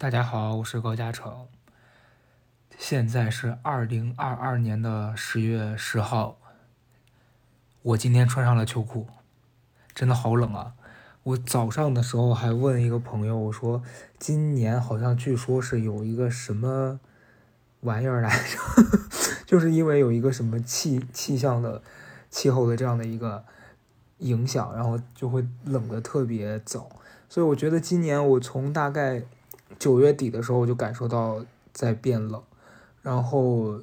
大家好，我是高嘉诚。现在是二零二二年的十月十号。我今天穿上了秋裤，真的好冷啊！我早上的时候还问一个朋友，我说今年好像据说是有一个什么玩意儿来着，就是因为有一个什么气气象的气候的这样的一个影响，然后就会冷的特别早。所以我觉得今年我从大概。九月底的时候我就感受到在变冷，然后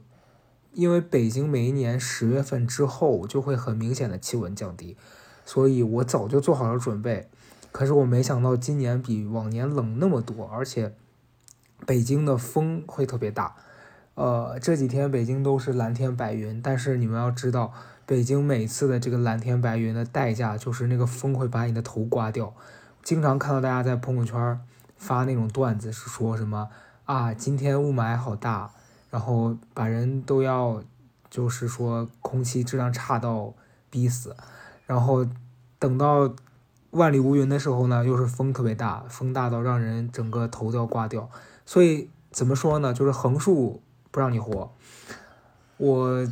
因为北京每一年十月份之后就会很明显的气温降低，所以我早就做好了准备。可是我没想到今年比往年冷那么多，而且北京的风会特别大。呃，这几天北京都是蓝天白云，但是你们要知道，北京每次的这个蓝天白云的代价就是那个风会把你的头刮掉。经常看到大家在朋友圈。发那种段子是说什么啊？今天雾霾好大，然后把人都要，就是说空气质量差到逼死，然后等到万里无云的时候呢，又是风特别大，风大到让人整个头都要刮掉。所以怎么说呢？就是横竖不让你活。我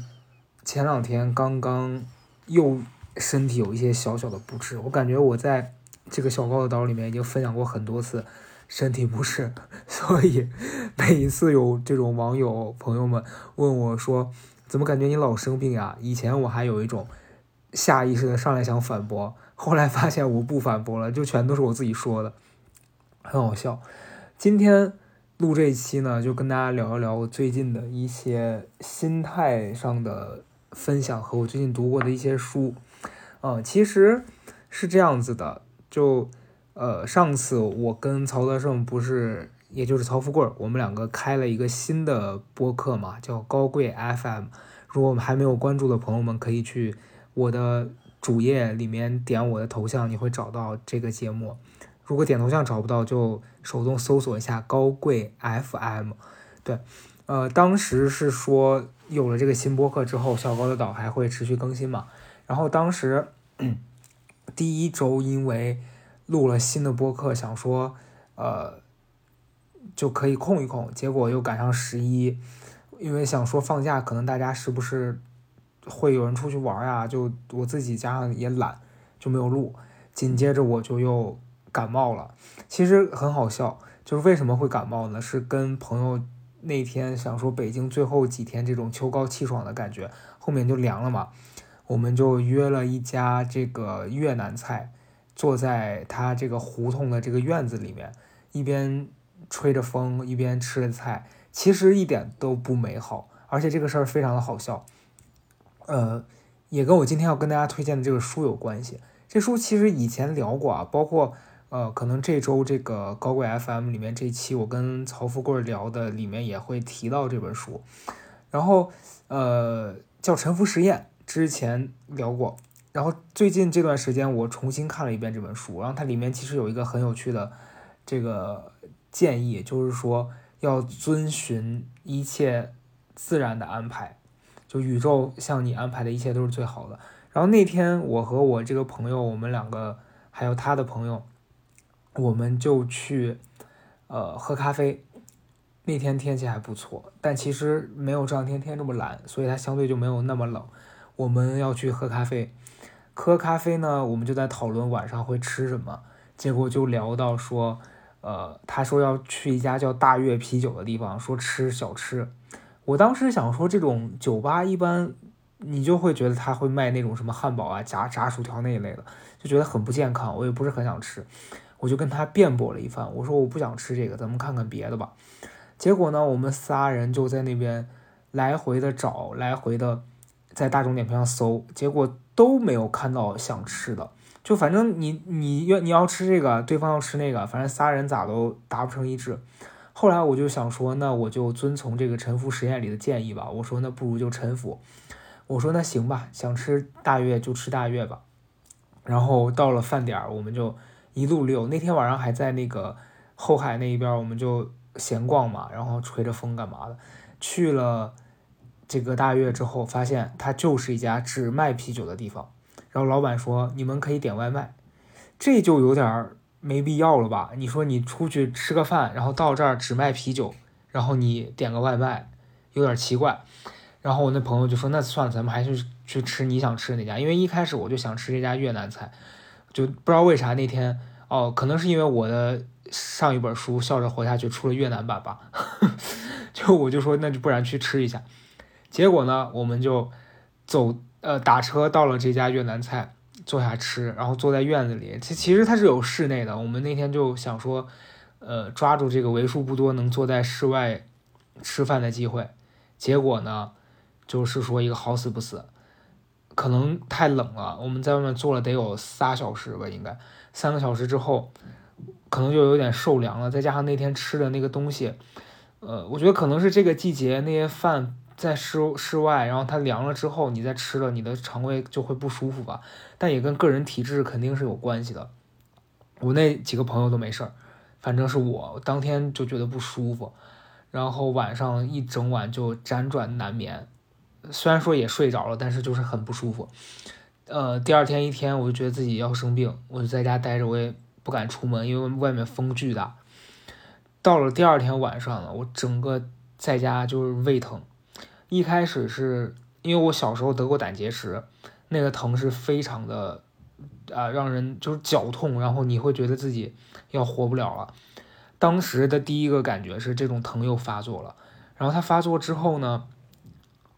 前两天刚刚又身体有一些小小的不适，我感觉我在这个小高的岛里面已经分享过很多次。身体不适，所以每一次有这种网友朋友们问我说：“怎么感觉你老生病呀？”以前我还有一种下意识的上来想反驳，后来发现我不反驳了，就全都是我自己说的，很好笑。今天录这一期呢，就跟大家聊一聊我最近的一些心态上的分享和我最近读过的一些书。呃，其实是这样子的，就。呃，上次我跟曹德胜不是，也就是曹富贵，我们两个开了一个新的播客嘛，叫高贵 FM。如果我们还没有关注的朋友们，可以去我的主页里面点我的头像，你会找到这个节目。如果点头像找不到，就手动搜索一下高贵 FM。对，呃，当时是说有了这个新播客之后，小高的岛还会持续更新嘛。然后当时第一周因为录了新的播客，想说，呃，就可以空一空，结果又赶上十一，因为想说放假，可能大家是不是会有人出去玩呀？就我自己加上也懒，就没有录。紧接着我就又感冒了，其实很好笑，就是为什么会感冒呢？是跟朋友那天想说北京最后几天这种秋高气爽的感觉，后面就凉了嘛，我们就约了一家这个越南菜。坐在他这个胡同的这个院子里面，一边吹着风，一边吃着菜，其实一点都不美好，而且这个事儿非常的好笑。呃，也跟我今天要跟大家推荐的这个书有关系。这书其实以前聊过啊，包括呃，可能这周这个高贵 FM 里面这期我跟曹富贵聊的里面也会提到这本书。然后呃，叫《沉浮实验》，之前聊过。然后最近这段时间，我重新看了一遍这本书，然后它里面其实有一个很有趣的这个建议，就是说要遵循一切自然的安排，就宇宙向你安排的一切都是最好的。然后那天我和我这个朋友，我们两个还有他的朋友，我们就去呃喝咖啡。那天天气还不错，但其实没有这两天天这么蓝，所以它相对就没有那么冷。我们要去喝咖啡。喝咖啡呢，我们就在讨论晚上会吃什么，结果就聊到说，呃，他说要去一家叫大悦啤酒的地方，说吃小吃。我当时想说，这种酒吧一般你就会觉得他会卖那种什么汉堡啊、炸炸薯条那一类的，就觉得很不健康，我也不是很想吃。我就跟他辩驳了一番，我说我不想吃这个，咱们看看别的吧。结果呢，我们仨人就在那边来回的找，来回的在大众点评上搜，结果。都没有看到想吃的，就反正你你要你要吃这个，对方要吃那个，反正仨人咋都达不成一致。后来我就想说，那我就遵从这个沉浮实验里的建议吧。我说那不如就沉浮。我说那行吧，想吃大悦就吃大悦吧。然后到了饭点儿，我们就一路溜。那天晚上还在那个后海那一边，我们就闲逛嘛，然后吹着风干嘛的，去了。这个大悦之后，发现它就是一家只卖啤酒的地方。然后老板说：“你们可以点外卖。”这就有点没必要了吧？你说你出去吃个饭，然后到这儿只卖啤酒，然后你点个外卖，有点奇怪。然后我那朋友就说：“那算了，咱们还是去吃你想吃的那家。”因为一开始我就想吃这家越南菜，就不知道为啥那天哦，可能是因为我的上一本书《笑着活下去》出了越南版吧，就我就说那就不然去吃一下。结果呢，我们就走呃打车到了这家越南菜。坐下吃，然后坐在院子里。其其实它是有室内的。我们那天就想说，呃，抓住这个为数不多能坐在室外吃饭的机会。结果呢，就是说一个好死不死，可能太冷了。我们在外面坐了得有仨小时吧，应该三个小时之后，可能就有点受凉了。再加上那天吃的那个东西，呃，我觉得可能是这个季节那些饭。在室室外，然后它凉了之后，你再吃了，你的肠胃就会不舒服吧？但也跟个人体质肯定是有关系的。我那几个朋友都没事儿，反正是我当天就觉得不舒服，然后晚上一整晚就辗转难眠。虽然说也睡着了，但是就是很不舒服。呃，第二天一天我就觉得自己要生病，我就在家待着，我也不敢出门，因为外面风巨大。到了第二天晚上了，我整个在家就是胃疼。一开始是因为我小时候得过胆结石，那个疼是非常的，啊，让人就是绞痛，然后你会觉得自己要活不了了。当时的第一个感觉是这种疼又发作了，然后它发作之后呢，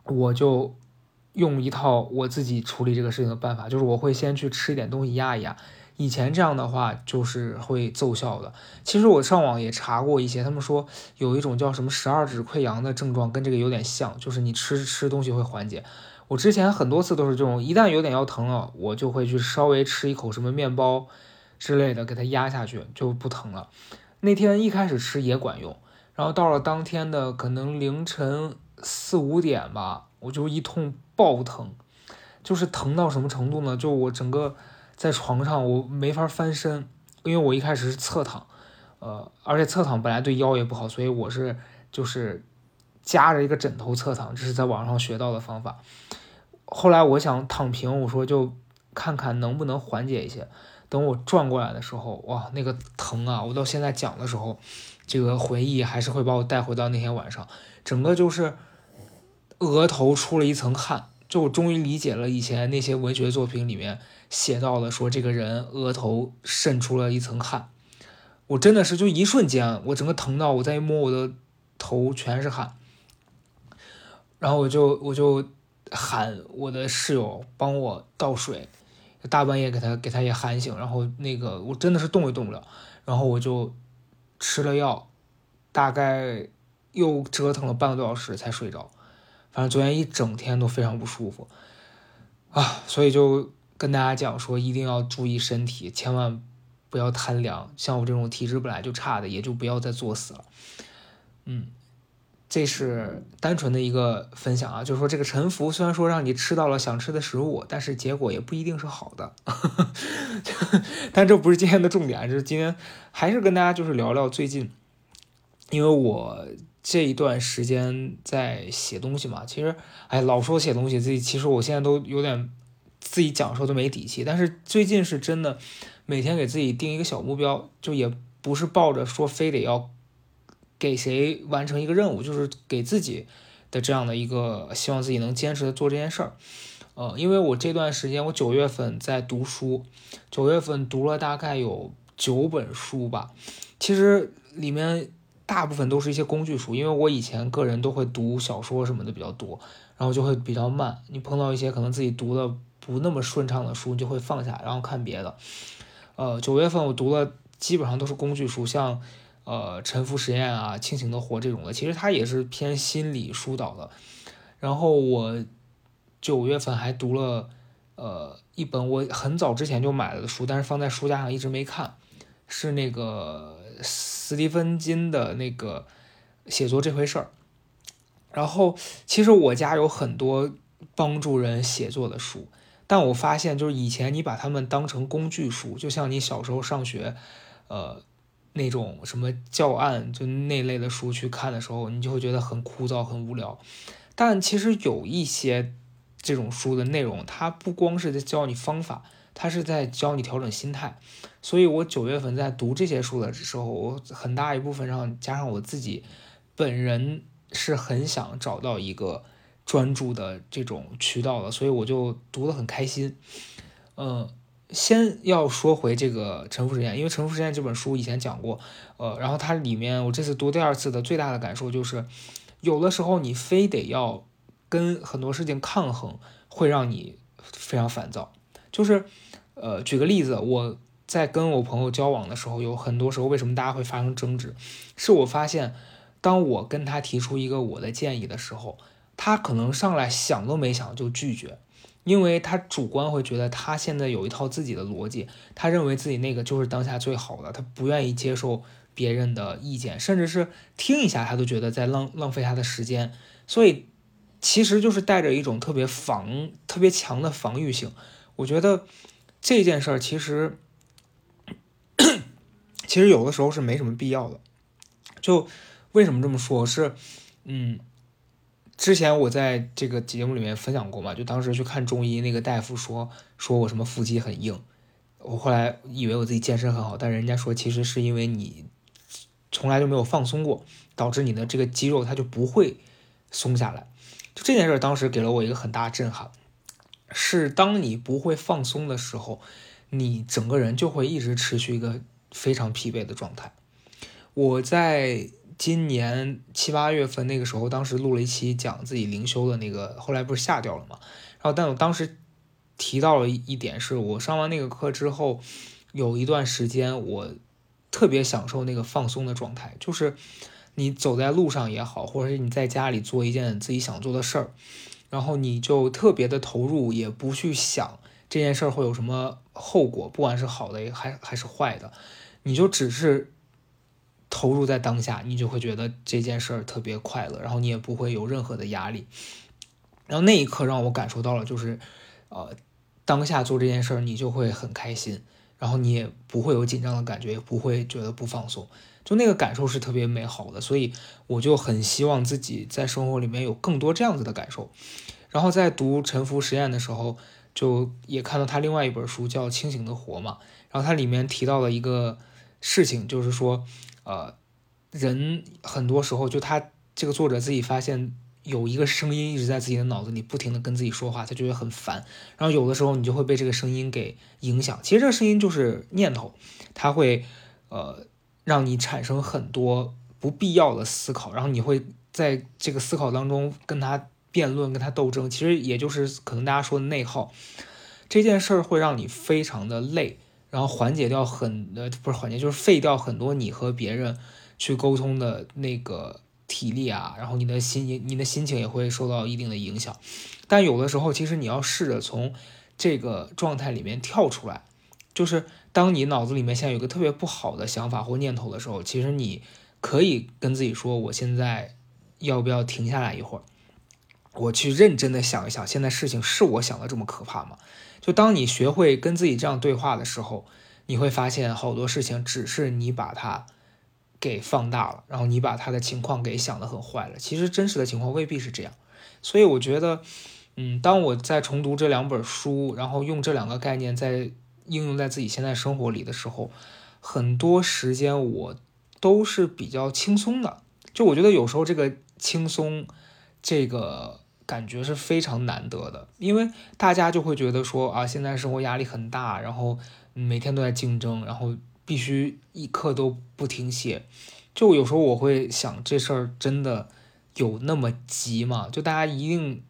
我就用一套我自己处理这个事情的办法，就是我会先去吃一点东西压一压。以前这样的话就是会奏效的。其实我上网也查过一些，他们说有一种叫什么十二指溃疡的症状，跟这个有点像，就是你吃吃东西会缓解。我之前很多次都是这种，一旦有点要疼了，我就会去稍微吃一口什么面包之类的，给它压下去就不疼了。那天一开始吃也管用，然后到了当天的可能凌晨四五点吧，我就一通爆疼，就是疼到什么程度呢？就我整个。在床上我没法翻身，因为我一开始是侧躺，呃，而且侧躺本来对腰也不好，所以我是就是夹着一个枕头侧躺，这是在网上学到的方法。后来我想躺平，我说就看看能不能缓解一些。等我转过来的时候，哇，那个疼啊！我到现在讲的时候，这个回忆还是会把我带回到那天晚上，整个就是额头出了一层汗。就我终于理解了以前那些文学作品里面写到的，说这个人额头渗出了一层汗，我真的是就一瞬间，我整个疼到我再一摸我的头全是汗，然后我就我就喊我的室友帮我倒水，大半夜给他给他也喊醒，然后那个我真的是动也动不了，然后我就吃了药，大概又折腾了半个多小时才睡着。反正昨天一整天都非常不舒服啊，所以就跟大家讲说，一定要注意身体，千万不要贪凉。像我这种体质本来就差的，也就不要再作死了。嗯，这是单纯的一个分享啊，就是说这个沉浮虽然说让你吃到了想吃的食物，但是结果也不一定是好的。但这不是今天的重点，就是今天还是跟大家就是聊聊最近，因为我。这一段时间在写东西嘛，其实，哎，老说写东西，自己其实我现在都有点自己讲说都没底气。但是最近是真的，每天给自己定一个小目标，就也不是抱着说非得要给谁完成一个任务，就是给自己的这样的一个希望自己能坚持的做这件事儿。呃，因为我这段时间我九月份在读书，九月份读了大概有九本书吧，其实里面。大部分都是一些工具书，因为我以前个人都会读小说什么的比较多，然后就会比较慢。你碰到一些可能自己读的不那么顺畅的书，你就会放下，然后看别的。呃，九月份我读了基本上都是工具书，像呃《沉浮实验》啊、《清醒的活》这种的，其实它也是偏心理疏导的。然后我九月份还读了呃一本我很早之前就买了的书，但是放在书架上一直没看，是那个。斯蒂芬金的那个写作这回事儿，然后其实我家有很多帮助人写作的书，但我发现就是以前你把它们当成工具书，就像你小时候上学，呃，那种什么教案就那类的书去看的时候，你就会觉得很枯燥、很无聊。但其实有一些这种书的内容，它不光是在教你方法。他是在教你调整心态。所以我九月份在读这些书的时候，我很大一部分上加上我自己本人是很想找到一个专注的这种渠道的，所以我就读得很开心。嗯，先要说回这个《沉浮实验》，因为《沉浮实验》这本书以前讲过，呃，然后它里面我这次读第二次的最大的感受就是，有的时候你非得要跟很多事情抗衡，会让你非常烦躁。就是，呃，举个例子，我。在跟我朋友交往的时候，有很多时候，为什么大家会发生争执？是我发现，当我跟他提出一个我的建议的时候，他可能上来想都没想就拒绝，因为他主观会觉得他现在有一套自己的逻辑，他认为自己那个就是当下最好的，他不愿意接受别人的意见，甚至是听一下他都觉得在浪浪费他的时间，所以其实就是带着一种特别防、特别强的防御性。我觉得这件事儿其实。其实有的时候是没什么必要的，就为什么这么说？是，嗯，之前我在这个节目里面分享过嘛，就当时去看中医，那个大夫说说我什么腹肌很硬，我后来以为我自己健身很好，但人家说其实是因为你从来就没有放松过，导致你的这个肌肉它就不会松下来。就这件事当时给了我一个很大震撼，是当你不会放松的时候，你整个人就会一直持续一个。非常疲惫的状态。我在今年七八月份那个时候，当时录了一期讲自己灵修的那个，后来不是下掉了嘛？然后，但我当时提到了一点，是我上完那个课之后，有一段时间我特别享受那个放松的状态，就是你走在路上也好，或者是你在家里做一件自己想做的事儿，然后你就特别的投入，也不去想这件事儿会有什么后果，不管是好的还还是坏的。你就只是投入在当下，你就会觉得这件事儿特别快乐，然后你也不会有任何的压力。然后那一刻让我感受到了，就是呃，当下做这件事儿你就会很开心，然后你也不会有紧张的感觉，也不会觉得不放松，就那个感受是特别美好的。所以我就很希望自己在生活里面有更多这样子的感受。然后在读《沉浮实验》的时候，就也看到他另外一本书叫《清醒的活》嘛，然后它里面提到了一个。事情就是说，呃，人很多时候就他这个作者自己发现有一个声音一直在自己的脑子里不停的跟自己说话，他就会很烦。然后有的时候你就会被这个声音给影响。其实这个声音就是念头，它会呃让你产生很多不必要的思考，然后你会在这个思考当中跟他辩论、跟他斗争。其实也就是可能大家说的内耗，这件事儿会让你非常的累。然后缓解掉很呃不是缓解，就是废掉很多你和别人去沟通的那个体力啊，然后你的心你的心情也会受到一定的影响。但有的时候，其实你要试着从这个状态里面跳出来，就是当你脑子里面现在有个特别不好的想法或念头的时候，其实你可以跟自己说：我现在要不要停下来一会儿？我去认真的想一想，现在事情是我想的这么可怕吗？就当你学会跟自己这样对话的时候，你会发现好多事情只是你把它给放大了，然后你把他的情况给想得很坏了。其实真实的情况未必是这样。所以我觉得，嗯，当我在重读这两本书，然后用这两个概念在应用在自己现在生活里的时候，很多时间我都是比较轻松的。就我觉得有时候这个轻松，这个。感觉是非常难得的，因为大家就会觉得说啊，现在生活压力很大，然后每天都在竞争，然后必须一刻都不停歇。就有时候我会想，这事儿真的有那么急吗？就大家一定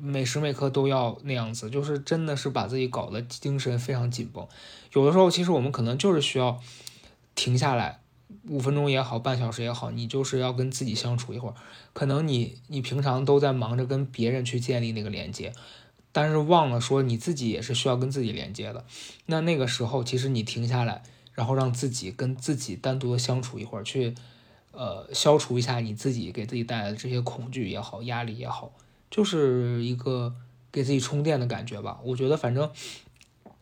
每时每刻都要那样子，就是真的是把自己搞得精神非常紧绷。有的时候，其实我们可能就是需要停下来。五分钟也好，半小时也好，你就是要跟自己相处一会儿。可能你你平常都在忙着跟别人去建立那个连接，但是忘了说你自己也是需要跟自己连接的。那那个时候，其实你停下来，然后让自己跟自己单独的相处一会儿，去呃消除一下你自己给自己带来的这些恐惧也好，压力也好，就是一个给自己充电的感觉吧。我觉得反正，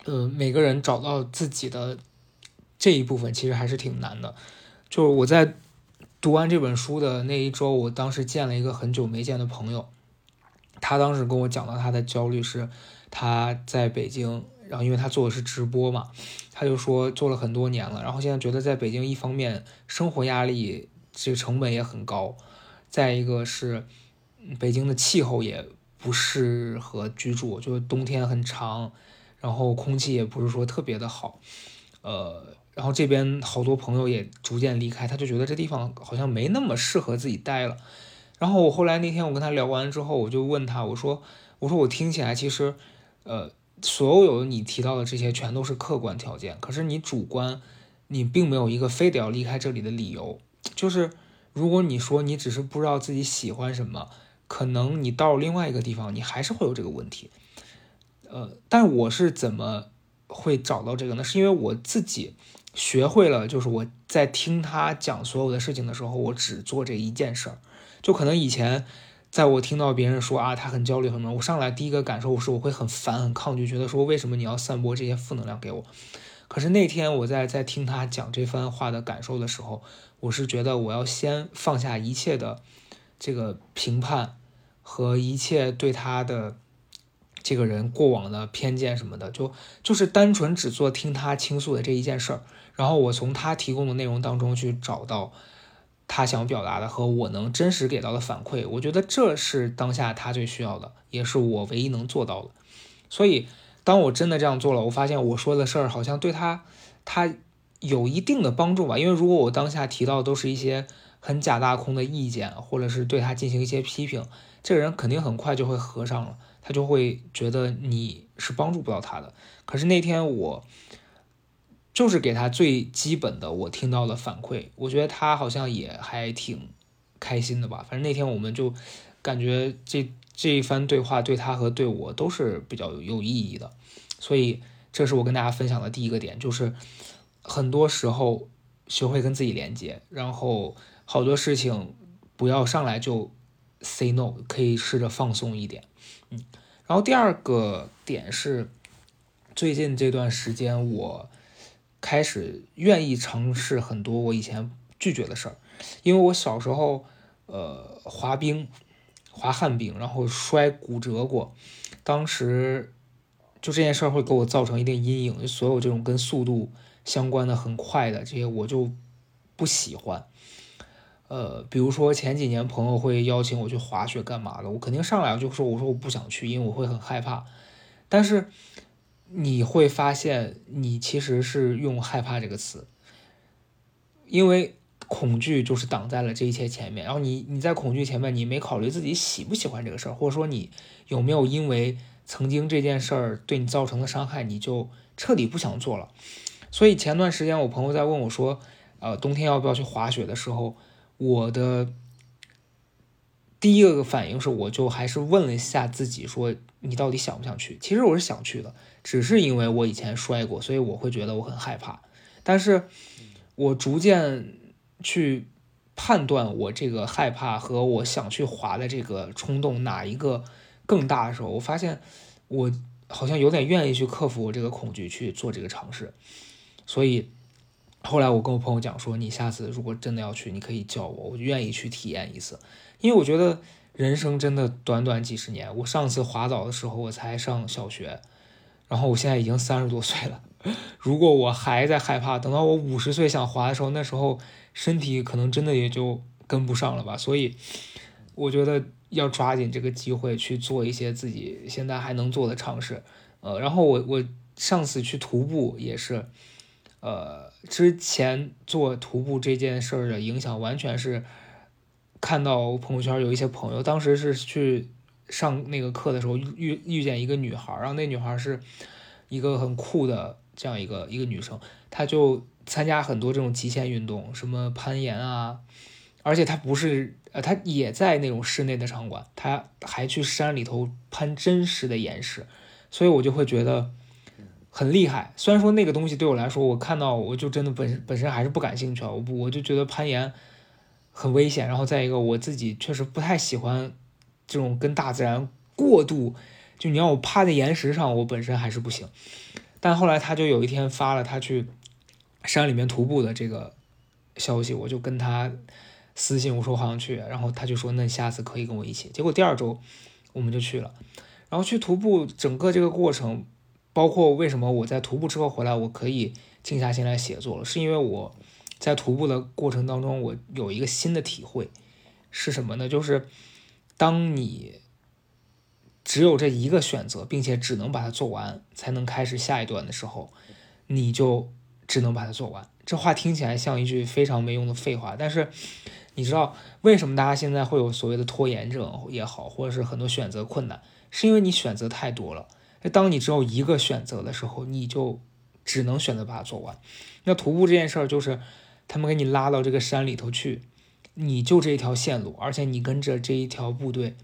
呃，每个人找到自己的这一部分，其实还是挺难的。就是我在读完这本书的那一周，我当时见了一个很久没见的朋友，他当时跟我讲到他的焦虑是他在北京，然后因为他做的是直播嘛，他就说做了很多年了，然后现在觉得在北京一方面生活压力这个成本也很高，再一个是北京的气候也不适合居住，就是冬天很长，然后空气也不是说特别的好，呃，然后这边好多朋友也逐渐离开，他就觉得这地方好像没那么适合自己待了。然后我后来那天我跟他聊完之后，我就问他，我说我说我听起来其实，呃，所有你提到的这些全都是客观条件，可是你主观，你并没有一个非得要离开这里的理由。就是如果你说你只是不知道自己喜欢什么，可能你到另外一个地方，你还是会有这个问题。呃，但我是怎么会找到这个呢？是因为我自己学会了，就是我在听他讲所有的事情的时候，我只做这一件事儿。就可能以前，在我听到别人说啊，他很焦虑什么，我上来第一个感受我是我会很烦、很抗拒，觉得说为什么你要散播这些负能量给我？可是那天我在在听他讲这番话的感受的时候，我是觉得我要先放下一切的这个评判和一切对他的这个人过往的偏见什么的，就就是单纯只做听他倾诉的这一件事儿，然后我从他提供的内容当中去找到。他想表达的和我能真实给到的反馈，我觉得这是当下他最需要的，也是我唯一能做到的。所以，当我真的这样做了，我发现我说的事儿好像对他，他有一定的帮助吧。因为如果我当下提到都是一些很假大空的意见，或者是对他进行一些批评，这个人肯定很快就会合上了，他就会觉得你是帮助不到他的。可是那天我。就是给他最基本的我听到的反馈，我觉得他好像也还挺开心的吧。反正那天我们就感觉这这一番对话对他和对我都是比较有意义的，所以这是我跟大家分享的第一个点，就是很多时候学会跟自己连接，然后好多事情不要上来就 say no，可以试着放松一点。嗯，然后第二个点是最近这段时间我。开始愿意尝试很多我以前拒绝的事儿，因为我小时候，呃，滑冰，滑旱冰，然后摔骨折过，当时就这件事儿会给我造成一定阴影，所有这种跟速度相关的很快的这些我就不喜欢。呃，比如说前几年朋友会邀请我去滑雪干嘛的，我肯定上来就说我说我不想去，因为我会很害怕，但是。你会发现，你其实是用“害怕”这个词，因为恐惧就是挡在了这一切前面。然后你你在恐惧前面，你没考虑自己喜不喜欢这个事儿，或者说你有没有因为曾经这件事儿对你造成的伤害，你就彻底不想做了。所以前段时间我朋友在问我说，呃，冬天要不要去滑雪的时候，我的。第一个反应是，我就还是问了一下自己，说你到底想不想去？其实我是想去的，只是因为我以前摔过，所以我会觉得我很害怕。但是，我逐渐去判断我这个害怕和我想去滑的这个冲动哪一个更大的时候，我发现我好像有点愿意去克服我这个恐惧去做这个尝试。所以后来我跟我朋友讲说，你下次如果真的要去，你可以叫我，我愿意去体验一次。因为我觉得人生真的短短几十年。我上次滑倒的时候，我才上小学，然后我现在已经三十多岁了。如果我还在害怕，等到我五十岁想滑的时候，那时候身体可能真的也就跟不上了吧。所以我觉得要抓紧这个机会去做一些自己现在还能做的尝试。呃，然后我我上次去徒步也是，呃，之前做徒步这件事儿的影响完全是。看到朋友圈有一些朋友，当时是去上那个课的时候遇遇见一个女孩，然后那女孩是一个很酷的这样一个一个女生，她就参加很多这种极限运动，什么攀岩啊，而且她不是呃，她也在那种室内的场馆，她还去山里头攀真实的岩石，所以我就会觉得很厉害。虽然说那个东西对我来说，我看到我就真的本本身还是不感兴趣啊，我不我就觉得攀岩。很危险，然后再一个，我自己确实不太喜欢这种跟大自然过度，就你让我趴在岩石上，我本身还是不行。但后来他就有一天发了他去山里面徒步的这个消息，我就跟他私信我说好想去，然后他就说那下次可以跟我一起。结果第二周我们就去了，然后去徒步，整个这个过程包括为什么我在徒步之后回来，我可以静下心来写作了，是因为我在徒步的过程当中，我有一个新的体会，是什么呢？就是当你只有这一个选择，并且只能把它做完，才能开始下一段的时候，你就只能把它做完。这话听起来像一句非常没用的废话，但是你知道为什么大家现在会有所谓的拖延症也好，或者是很多选择困难，是因为你选择太多了。当你只有一个选择的时候，你就只能选择把它做完。那徒步这件事儿，就是他们给你拉到这个山里头去，你就这一条线路，而且你跟着这一条部队，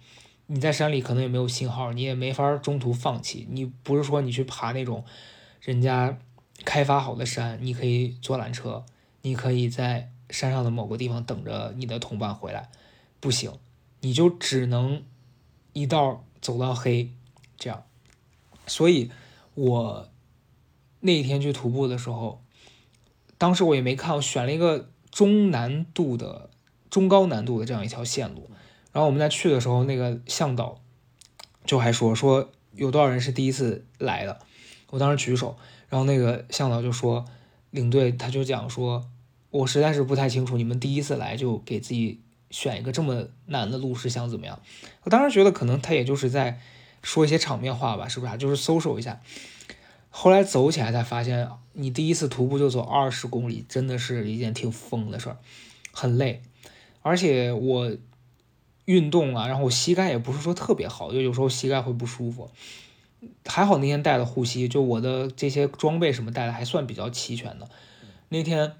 你在山里可能也没有信号，你也没法中途放弃。你不是说你去爬那种人家开发好的山，你可以坐缆车，你可以在山上的某个地方等着你的同伴回来，不行，你就只能一道走到黑，这样。所以，我那一天去徒步的时候，当时我也没看，我选了一个中难度的、中高难度的这样一条线路。然后我们在去的时候，那个向导就还说说有多少人是第一次来的。我当时举手，然后那个向导就说，领队他就讲说，我实在是不太清楚你们第一次来就给自己选一个这么难的路是想怎么样。我当时觉得可能他也就是在。说一些场面话吧，是不是啊？就是搜索一下。后来走起来才发现，你第一次徒步就走二十公里，真的是一件挺疯的事儿，很累。而且我运动啊，然后我膝盖也不是说特别好，就有时候膝盖会不舒服。还好那天带了护膝，就我的这些装备什么带的还算比较齐全的。那天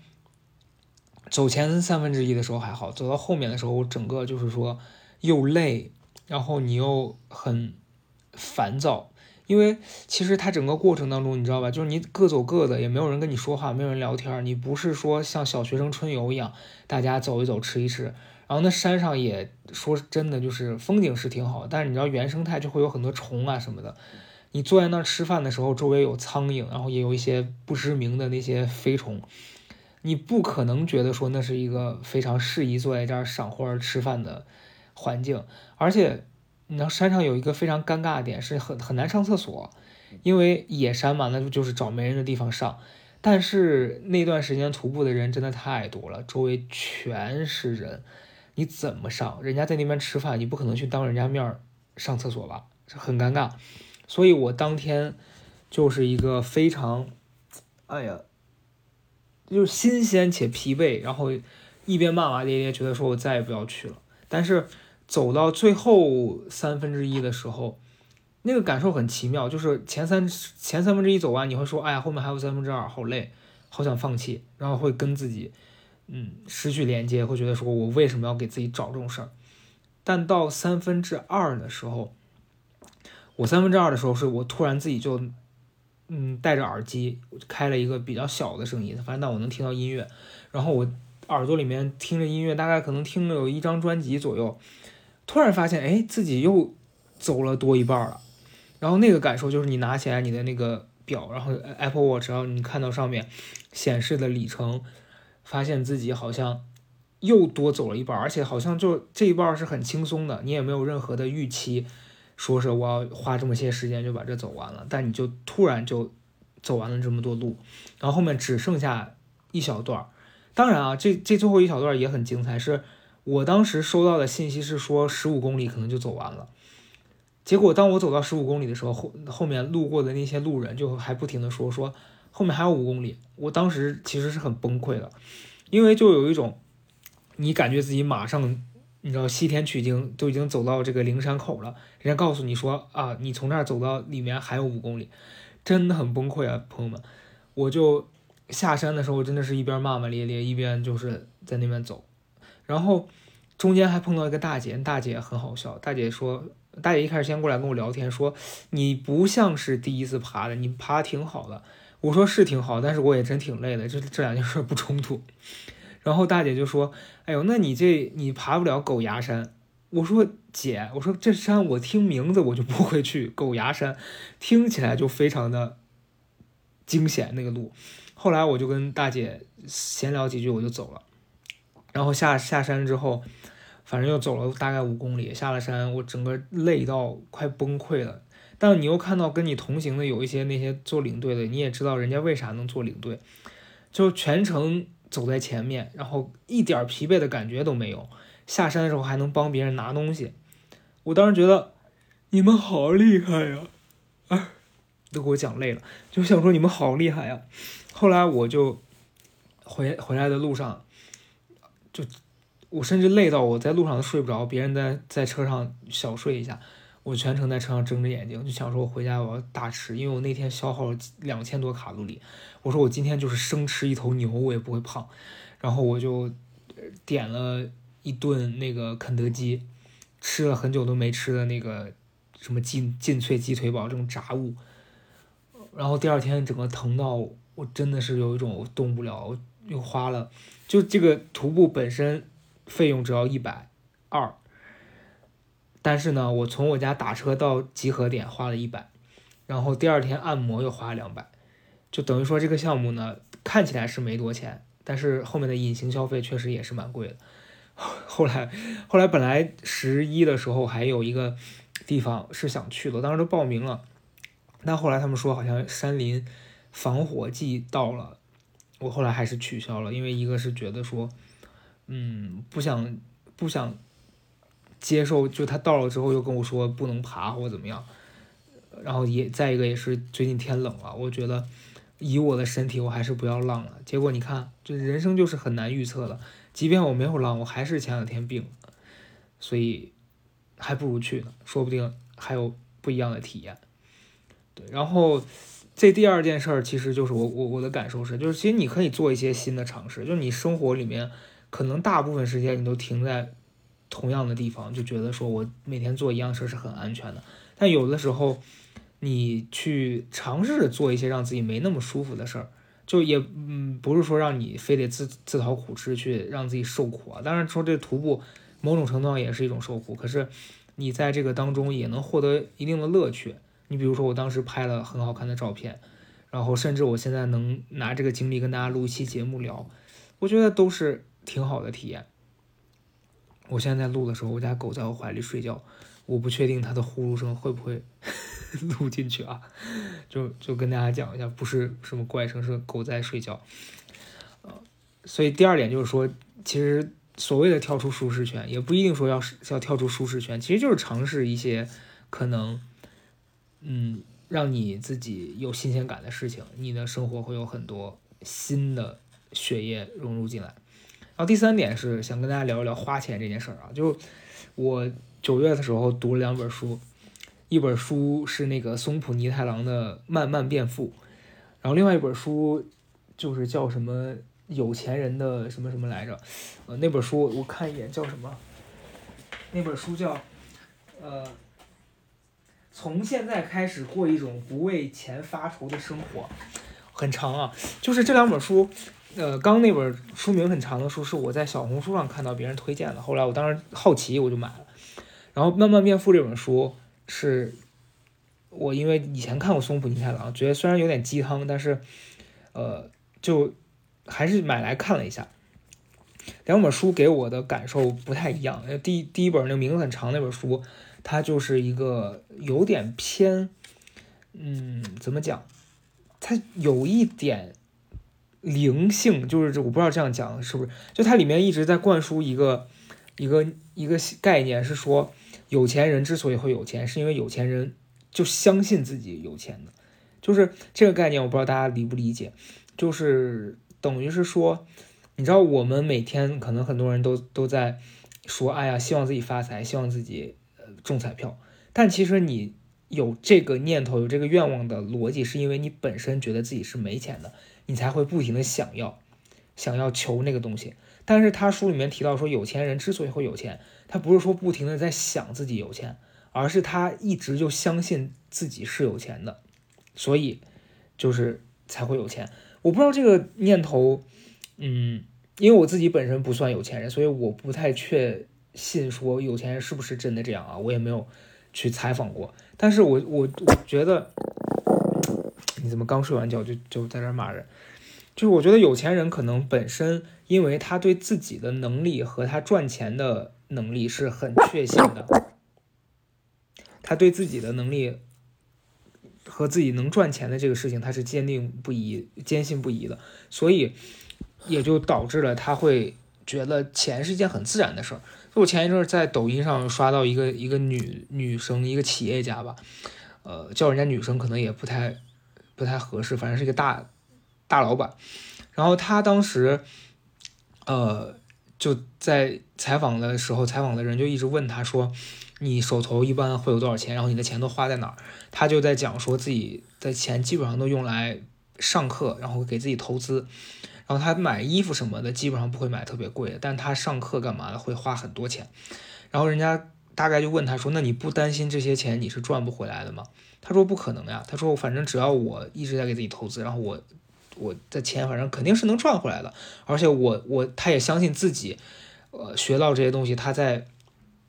走前三分之一的时候还好，走到后面的时候，我整个就是说又累，然后你又很。烦躁，因为其实它整个过程当中，你知道吧，就是你各走各的，也没有人跟你说话，没有人聊天。你不是说像小学生春游一样，大家走一走，吃一吃。然后那山上也说真的，就是风景是挺好，但是你知道原生态就会有很多虫啊什么的。你坐在那儿吃饭的时候，周围有苍蝇，然后也有一些不知名的那些飞虫，你不可能觉得说那是一个非常适宜坐在这儿赏花吃饭的环境，而且。你知道山上有一个非常尴尬的点，是很很难上厕所，因为野山嘛，那就就是找没人的地方上。但是那段时间徒步的人真的太多了，周围全是人，你怎么上？人家在那边吃饭，你不可能去当人家面上厕所吧？这很尴尬。所以我当天就是一个非常，哎呀，就是新鲜且疲惫，然后一边骂骂咧咧，觉得说我再也不要去了。但是。走到最后三分之一的时候，那个感受很奇妙，就是前三前三分之一走完，你会说，哎呀，后面还有三分之二，好累，好想放弃，然后会跟自己，嗯，失去连接，会觉得说我为什么要给自己找这种事儿？但到三分之二的时候，我三分之二的时候，是我突然自己就，嗯，戴着耳机开了一个比较小的声音，反正但我能听到音乐，然后我耳朵里面听着音乐，大概可能听了有一张专辑左右。突然发现，哎，自己又走了多一半了，然后那个感受就是你拿起来你的那个表，然后 Apple Watch，然后你看到上面显示的里程，发现自己好像又多走了一半，而且好像就这一半是很轻松的，你也没有任何的预期，说是我要花这么些时间就把这走完了，但你就突然就走完了这么多路，然后后面只剩下一小段，当然啊，这这最后一小段也很精彩，是。我当时收到的信息是说十五公里可能就走完了，结果当我走到十五公里的时候，后后面路过的那些路人就还不停的说说后面还有五公里，我当时其实是很崩溃的，因为就有一种你感觉自己马上你知道西天取经都已经走到这个灵山口了，人家告诉你说啊你从这儿走到里面还有五公里，真的很崩溃啊朋友们，我就下山的时候真的是一边骂骂咧咧一边就是在那边走。然后中间还碰到一个大姐，大姐很好笑。大姐说，大姐一开始先过来跟我聊天，说你不像是第一次爬的，你爬挺好的。我说是挺好，但是我也真挺累的，这这两件事不冲突。然后大姐就说，哎呦，那你这你爬不了狗牙山。我说姐，我说这山我听名字我就不会去，狗牙山听起来就非常的惊险那个路。后来我就跟大姐闲聊几句，我就走了。然后下下山之后，反正又走了大概五公里。下了山，我整个累到快崩溃了。但你又看到跟你同行的有一些那些做领队的，你也知道人家为啥能做领队，就全程走在前面，然后一点疲惫的感觉都没有，下山的时候还能帮别人拿东西。我当时觉得你们好厉害呀，啊，都给我讲累了，就想说你们好厉害呀。后来我就回回来的路上，就我甚至累到我在路上都睡不着，别人在在车上小睡一下，我全程在车上睁着眼睛，就想说我回家我要大吃，因为我那天消耗了两千多卡路里，我说我今天就是生吃一头牛我也不会胖，然后我就点了一顿那个肯德基。吃了很久都没吃的那个什么劲劲脆鸡腿堡这种炸物，然后第二天整个疼到我真的是有一种动不了，又花了，就这个徒步本身费用只要一百二，但是呢，我从我家打车到集合点花了一百，然后第二天按摩又花了两百，就等于说这个项目呢看起来是没多钱，但是后面的隐形消费确实也是蛮贵的。后来，后来本来十一的时候还有一个地方是想去的，当时都报名了，但后来他们说好像山林防火季到了，我后来还是取消了，因为一个是觉得说，嗯，不想不想接受，就他到了之后又跟我说不能爬或怎么样，然后也再一个也是最近天冷了，我觉得以我的身体我还是不要浪了。结果你看，就人生就是很难预测的。即便我没有浪，我还是前两天病，所以还不如去呢，说不定还有不一样的体验。对，然后这第二件事儿，其实就是我我我的感受是，就是其实你可以做一些新的尝试，就是你生活里面可能大部分时间你都停在同样的地方，就觉得说我每天做一样事儿是很安全的，但有的时候你去尝试着做一些让自己没那么舒服的事儿。就也嗯不是说让你非得自自讨苦吃去让自己受苦啊，当然说这徒步某种程度上也是一种受苦，可是你在这个当中也能获得一定的乐趣。你比如说我当时拍了很好看的照片，然后甚至我现在能拿这个经历跟大家录一期节目聊，我觉得都是挺好的体验。我现在在录的时候，我家狗在我怀里睡觉，我不确定它的呼噜声会不会。录进去啊，就就跟大家讲一下，不是什么怪声，是狗在睡觉。呃，所以第二点就是说，其实所谓的跳出舒适圈，也不一定说要是要跳出舒适圈，其实就是尝试一些可能，嗯，让你自己有新鲜感的事情，你的生活会有很多新的血液融入进来。然后第三点是想跟大家聊一聊花钱这件事儿啊，就我九月的时候读了两本书。一本书是那个松浦弥太郎的《慢慢变富》，然后另外一本书就是叫什么有钱人的什么什么来着？呃，那本书我看一眼叫什么？那本书叫呃，从现在开始过一种不为钱发愁的生活，很长啊。就是这两本书，呃，刚那本书名很长的书是我在小红书上看到别人推荐的，后来我当时好奇我就买了。然后《慢慢变富》这本书。是，我因为以前看过松浦弥太郎，觉得虽然有点鸡汤，但是，呃，就还是买来看了一下。两本书给我的感受不太一样。第第一本那个名字很长那本书，它就是一个有点偏，嗯，怎么讲？它有一点灵性，就是这我不知道这样讲是不是？就它里面一直在灌输一个一个一个概念，是说。有钱人之所以会有钱，是因为有钱人就相信自己有钱的，就是这个概念，我不知道大家理不理解，就是等于是说，你知道我们每天可能很多人都都在说，哎呀，希望自己发财，希望自己中彩票，但其实你有这个念头、有这个愿望的逻辑，是因为你本身觉得自己是没钱的，你才会不停的想要，想要求那个东西。但是他书里面提到说，有钱人之所以会有钱。他不是说不停的在想自己有钱，而是他一直就相信自己是有钱的，所以就是才会有钱。我不知道这个念头，嗯，因为我自己本身不算有钱人，所以我不太确信说有钱人是不是真的这样啊。我也没有去采访过，但是我我我觉得，你怎么刚睡完觉就就在这骂人？就是我觉得有钱人可能本身因为他对自己的能力和他赚钱的。能力是很确信的，他对自己的能力和自己能赚钱的这个事情，他是坚定不移、坚信不疑的，所以也就导致了他会觉得钱是一件很自然的事儿。就我前一阵在抖音上刷到一个一个女女生，一个企业家吧，呃，叫人家女生可能也不太不太合适，反正是一个大大老板。然后他当时，呃，就在采访的时候，采访的人就一直问他说：“你手头一般会有多少钱？然后你的钱都花在哪儿？”他就在讲说自己的钱基本上都用来上课，然后给自己投资。然后他买衣服什么的，基本上不会买特别贵的，但他上课干嘛的会花很多钱。然后人家大概就问他说：“那你不担心这些钱你是赚不回来的吗？”他说：“不可能呀。”他说：“反正只要我一直在给自己投资，然后我我的钱反正肯定是能赚回来的。而且我我他也相信自己，呃，学到这些东西，他在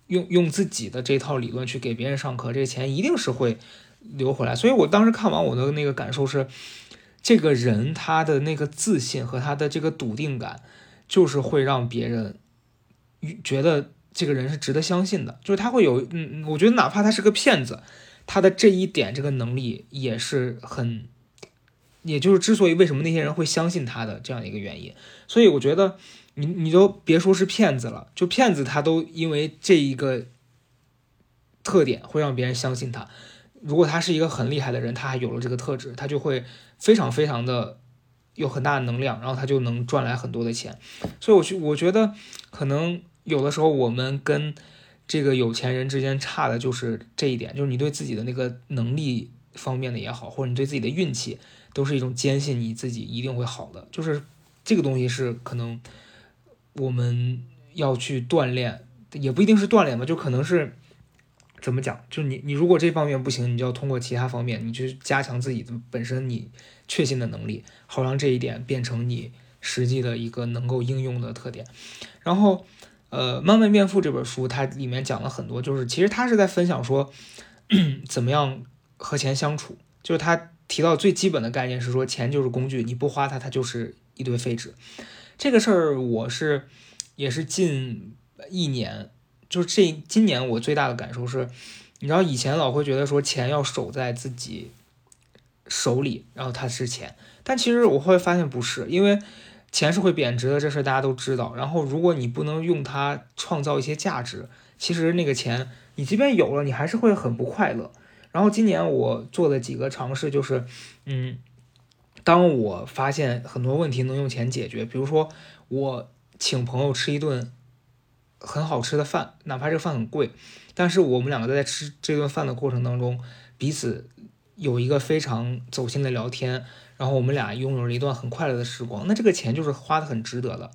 用用自己的这套理论去给别人上课，这钱一定是会留回来。所以我当时看完我的那个感受是。”这个人他的那个自信和他的这个笃定感，就是会让别人觉得这个人是值得相信的。就是他会有，嗯，我觉得哪怕他是个骗子，他的这一点这个能力也是很，也就是之所以为什么那些人会相信他的这样一个原因。所以我觉得你你都别说是骗子了，就骗子他都因为这一个特点会让别人相信他。如果他是一个很厉害的人，他还有了这个特质，他就会非常非常的有很大的能量，然后他就能赚来很多的钱。所以，我去，我觉得可能有的时候我们跟这个有钱人之间差的就是这一点，就是你对自己的那个能力方面的也好，或者你对自己的运气，都是一种坚信你自己一定会好的。就是这个东西是可能我们要去锻炼，也不一定是锻炼吧，就可能是。怎么讲？就你，你如果这方面不行，你就要通过其他方面，你去加强自己的本身你确信的能力，好让这一点变成你实际的一个能够应用的特点。然后，呃，《慢慢变富》这本书，它里面讲了很多，就是其实他是在分享说，怎么样和钱相处。就是他提到最基本的概念是说，钱就是工具，你不花它，它就是一堆废纸。这个事儿，我是也是近一年。就是这今年我最大的感受是，你知道以前老会觉得说钱要守在自己手里，然后它是钱，但其实我会发现不是，因为钱是会贬值的，这事大家都知道。然后如果你不能用它创造一些价值，其实那个钱你即便有了，你还是会很不快乐。然后今年我做的几个尝试就是，嗯，当我发现很多问题能用钱解决，比如说我请朋友吃一顿。很好吃的饭，哪怕这个饭很贵，但是我们两个在吃这顿饭的过程当中，彼此有一个非常走心的聊天，然后我们俩拥有了一段很快乐的时光。那这个钱就是花的很值得的，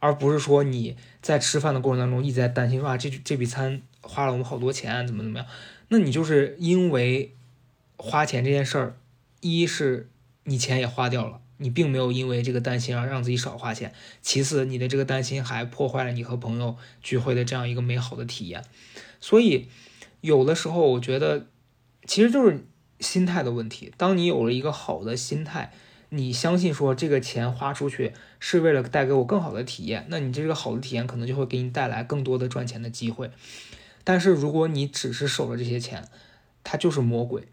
而不是说你在吃饭的过程当中一直在担心说啊这这笔餐花了我们好多钱，怎么怎么样？那你就是因为花钱这件事儿，一是你钱也花掉了。你并没有因为这个担心而让自己少花钱。其次，你的这个担心还破坏了你和朋友聚会的这样一个美好的体验。所以，有的时候我觉得，其实就是心态的问题。当你有了一个好的心态，你相信说这个钱花出去是为了带给我更好的体验，那你这个好的体验可能就会给你带来更多的赚钱的机会。但是，如果你只是守着这些钱，它就是魔鬼。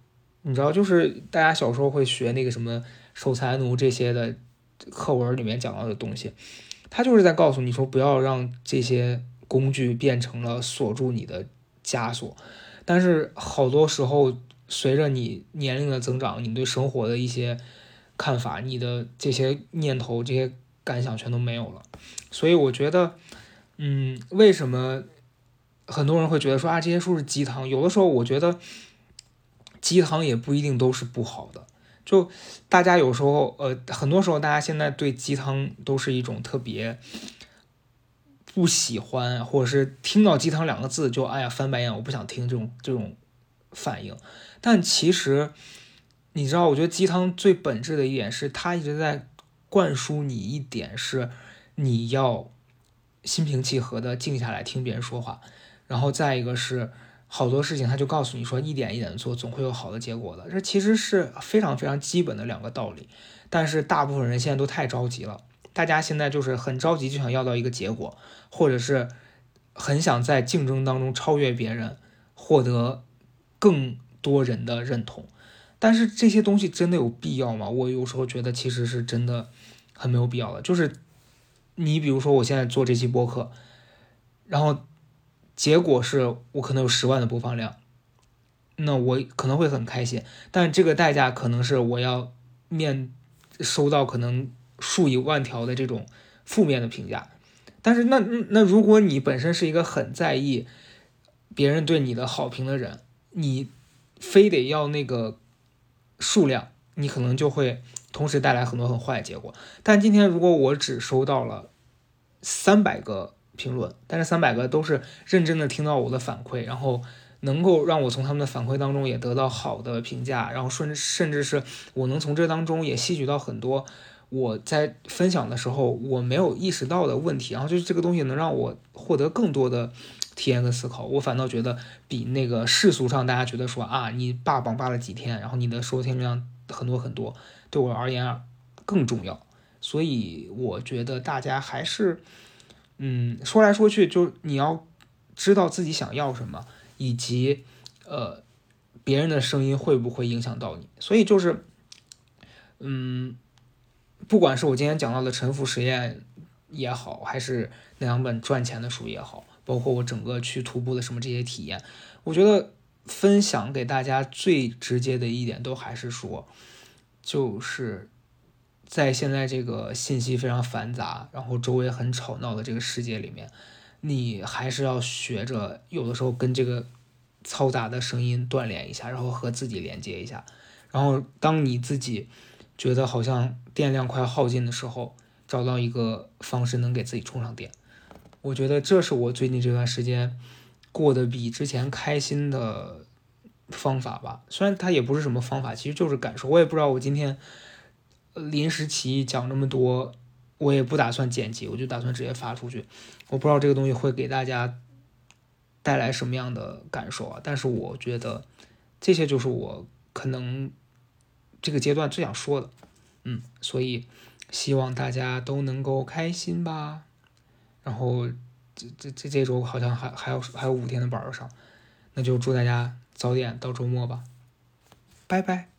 你知道，就是大家小时候会学那个什么。守财奴这些的课文里面讲到的东西，他就是在告诉你说，不要让这些工具变成了锁住你的枷锁。但是好多时候，随着你年龄的增长，你对生活的一些看法，你的这些念头、这些感想全都没有了。所以我觉得，嗯，为什么很多人会觉得说啊，这些书是鸡汤？有的时候我觉得，鸡汤也不一定都是不好的。就大家有时候，呃，很多时候，大家现在对鸡汤都是一种特别不喜欢，或者是听到鸡汤两个字就哎呀翻白眼，我不想听这种这种反应。但其实你知道，我觉得鸡汤最本质的一点是，它一直在灌输你一点是你要心平气和的静下来听别人说话，然后再一个是。好多事情，他就告诉你说，一点一点做，总会有好的结果的。这其实是非常非常基本的两个道理。但是大部分人现在都太着急了，大家现在就是很着急，就想要到一个结果，或者是很想在竞争当中超越别人，获得更多人的认同。但是这些东西真的有必要吗？我有时候觉得其实是真的很没有必要的。就是你比如说我现在做这期播客，然后结果是我可能有十万的播放量，那我可能会很开心，但这个代价可能是我要面收到可能数以万条的这种负面的评价。但是那那如果你本身是一个很在意别人对你的好评的人，你非得要那个。数量，你可能就会同时带来很多很坏的结果。但今天如果我只收到了三百个评论，但是三百个都是认真的听到我的反馈，然后能够让我从他们的反馈当中也得到好的评价，然后甚甚至是我能从这当中也吸取到很多我在分享的时候我没有意识到的问题，然后就是这个东西能让我获得更多的。体验跟思考，我反倒觉得比那个世俗上大家觉得说啊，你霸榜霸了几天，然后你的收听量很多很多，对我而言更重要。所以我觉得大家还是，嗯，说来说去就是你要知道自己想要什么，以及呃别人的声音会不会影响到你。所以就是，嗯，不管是我今天讲到的沉浮实验也好，还是那两本赚钱的书也好。包括我整个去徒步的什么这些体验，我觉得分享给大家最直接的一点，都还是说，就是在现在这个信息非常繁杂，然后周围很吵闹的这个世界里面，你还是要学着有的时候跟这个嘈杂的声音锻炼一下，然后和自己连接一下，然后当你自己觉得好像电量快耗尽的时候，找到一个方式能给自己充上电。我觉得这是我最近这段时间过得比之前开心的方法吧。虽然它也不是什么方法，其实就是感受。我也不知道我今天临时起意讲那么多，我也不打算剪辑，我就打算直接发出去。我不知道这个东西会给大家带来什么样的感受啊。但是我觉得这些就是我可能这个阶段最想说的。嗯，所以希望大家都能够开心吧。然后，这这这这周好像还还有还有五天的班要上，那就祝大家早点到周末吧，拜拜。